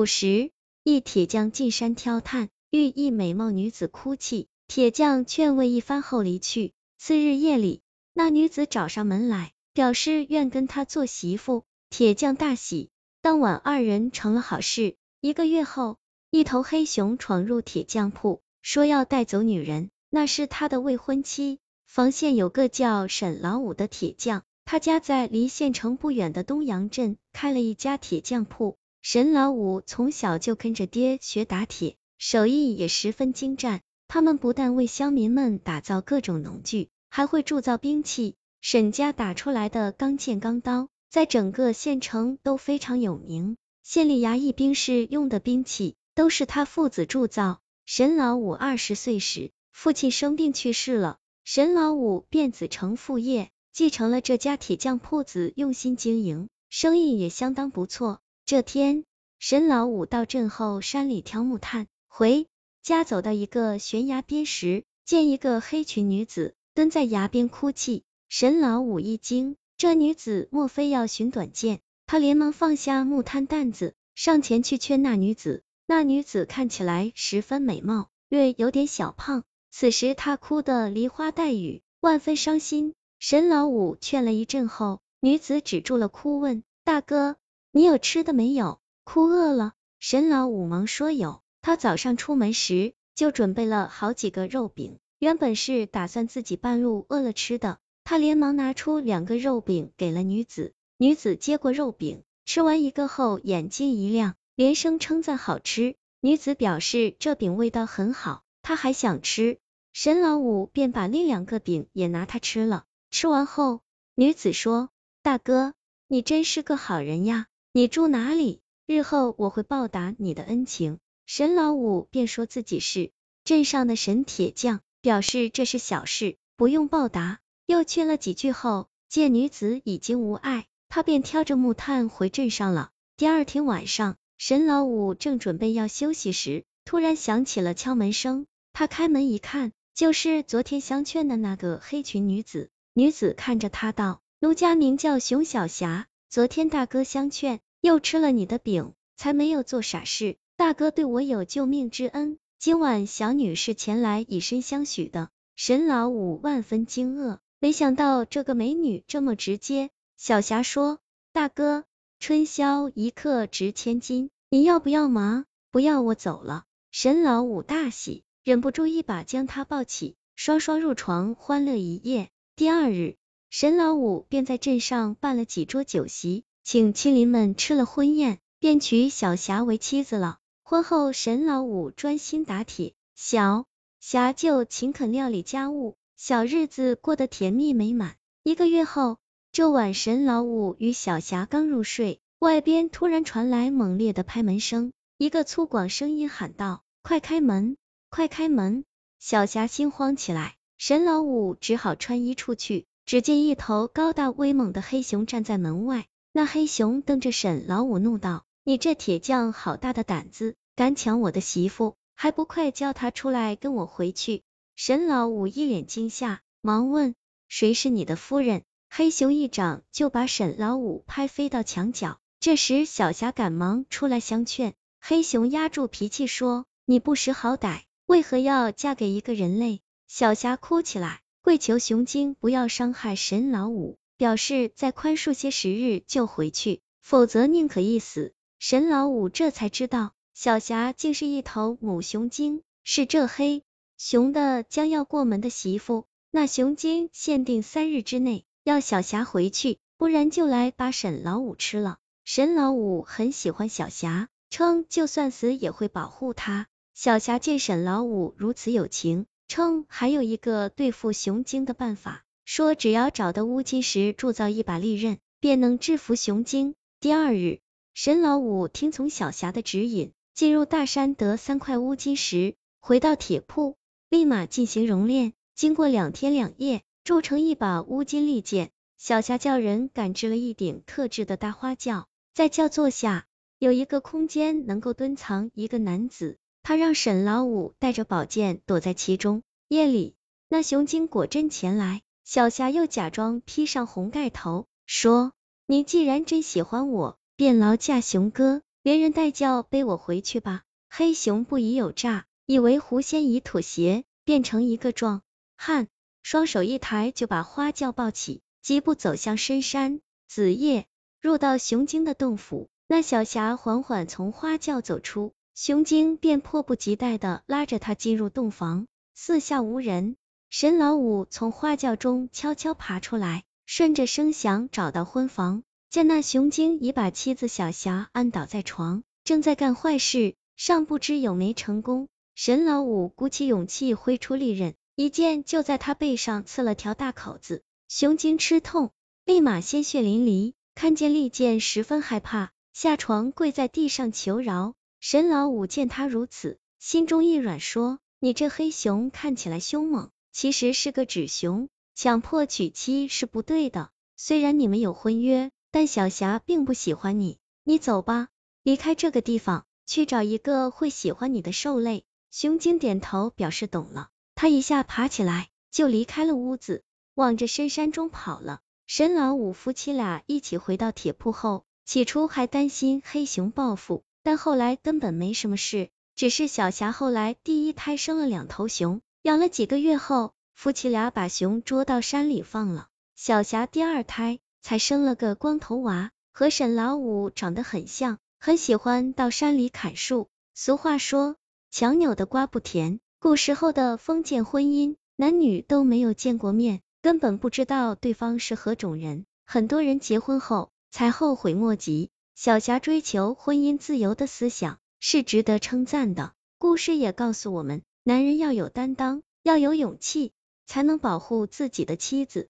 古时，一铁匠进山挑炭，遇一美貌女子哭泣，铁匠劝慰一番后离去。次日夜里，那女子找上门来，表示愿跟他做媳妇。铁匠大喜，当晚二人成了好事。一个月后，一头黑熊闯入铁匠铺，说要带走女人，那是他的未婚妻。房县有个叫沈老五的铁匠，他家在离县城不远的东阳镇开了一家铁匠铺。沈老五从小就跟着爹学打铁，手艺也十分精湛。他们不但为乡民们打造各种农具，还会铸造兵器。沈家打出来的钢剑、钢刀，在整个县城都非常有名。县里衙役、兵士用的兵器，都是他父子铸造。沈老五二十岁时，父亲生病去世了，沈老五便子承父业，继承了这家铁匠铺子，用心经营，生意也相当不错。这天，沈老五到镇后山里挑木炭，回家走到一个悬崖边时，见一个黑裙女子蹲在崖边哭泣。沈老五一惊，这女子莫非要寻短见？他连忙放下木炭担子，上前去劝那女子。那女子看起来十分美貌，略有点小胖。此时她哭得梨花带雨，万分伤心。沈老五劝了一阵后，女子止住了哭，问大哥。你有吃的没有？哭饿了。沈老五忙说有，他早上出门时就准备了好几个肉饼，原本是打算自己半路饿了吃的。他连忙拿出两个肉饼给了女子，女子接过肉饼，吃完一个后眼睛一亮，连声称赞好吃。女子表示这饼味道很好，她还想吃。沈老五便把另两个饼也拿他吃了。吃完后，女子说：“大哥，你真是个好人呀。”你住哪里？日后我会报答你的恩情。沈老五便说自己是镇上的沈铁匠，表示这是小事，不用报答。又劝了几句后，见女子已经无碍，他便挑着木炭回镇上了。第二天晚上，沈老五正准备要休息时，突然响起了敲门声。他开门一看，就是昨天相劝的那个黑裙女子。女子看着他道：“奴家名叫熊小霞。”昨天大哥相劝，又吃了你的饼，才没有做傻事。大哥对我有救命之恩，今晚小女是前来以身相许的。沈老五万分惊愕，没想到这个美女这么直接。小霞说：“大哥，春宵一刻值千金，你要不要嘛？不要，我走了。”沈老五大喜，忍不住一把将她抱起，双双入床，欢乐一夜。第二日。沈老五便在镇上办了几桌酒席，请亲邻们吃了婚宴，便娶小霞为妻子了。婚后，沈老五专心打铁，小霞就勤恳料理家务，小日子过得甜蜜美满。一个月后，这晚沈老五与小霞刚入睡，外边突然传来猛烈的拍门声，一个粗犷声音喊道：“快开门，快开门！”小霞心慌起来，沈老五只好穿衣出去。只见一头高大威猛的黑熊站在门外，那黑熊瞪着沈老五怒道：“你这铁匠好大的胆子，敢抢我的媳妇，还不快叫他出来跟我回去！”沈老五一脸惊吓，忙问：“谁是你的夫人？”黑熊一掌就把沈老五拍飞到墙角。这时小霞赶忙出来相劝，黑熊压住脾气说：“你不识好歹，为何要嫁给一个人类？”小霞哭起来。跪求熊精不要伤害沈老五，表示再宽恕些时日就回去，否则宁可一死。沈老五这才知道，小霞竟是一头母熊精，是这黑熊的将要过门的媳妇。那熊精限定三日之内要小霞回去，不然就来把沈老五吃了。沈老五很喜欢小霞，称就算死也会保护她。小霞见沈老五如此有情。称还有一个对付熊精的办法，说只要找到乌金石，铸造一把利刃，便能制服熊精。第二日，沈老五听从小霞的指引，进入大山得三块乌金石，回到铁铺，立马进行熔炼。经过两天两夜，铸成一把乌金利剑。小霞叫人赶制了一顶特制的大花轿，在轿座下有一个空间，能够蹲藏一个男子。他让沈老五带着宝剑躲在其中。夜里，那熊精果真前来，小霞又假装披上红盖头，说：“你既然真喜欢我，便劳驾熊哥，连人带轿背我回去吧。黑熊不疑有诈，以为狐仙已妥协，变成一个壮汉，双手一抬就把花轿抱起，疾步走向深山。子夜入到熊精的洞府，那小霞缓缓从花轿走出，熊精便迫不及待的拉着他进入洞房，四下无人。沈老五从花轿中悄悄爬出来，顺着声响找到婚房，见那熊精已把妻子小霞按倒在床，正在干坏事，尚不知有没成功。沈老五鼓起勇气挥出利刃，一剑就在他背上刺了条大口子，熊精吃痛，立马鲜血淋漓，看见利剑十分害怕，下床跪在地上求饶。沈老五见他如此，心中一软，说：“你这黑熊看起来凶猛。”其实是个纸熊，强迫娶妻是不对的。虽然你们有婚约，但小霞并不喜欢你。你走吧，离开这个地方，去找一个会喜欢你的兽类。熊精点头表示懂了，他一下爬起来就离开了屋子，往着深山中跑了。沈老五夫妻俩一起回到铁铺后，起初还担心黑熊报复，但后来根本没什么事，只是小霞后来第一胎生了两头熊。养了几个月后，夫妻俩把熊捉到山里放了。小霞第二胎才生了个光头娃，和沈老五长得很像，很喜欢到山里砍树。俗话说，强扭的瓜不甜。古时候的封建婚姻，男女都没有见过面，根本不知道对方是何种人。很多人结婚后才后悔莫及。小霞追求婚姻自由的思想是值得称赞的。故事也告诉我们。男人要有担当，要有勇气，才能保护自己的妻子。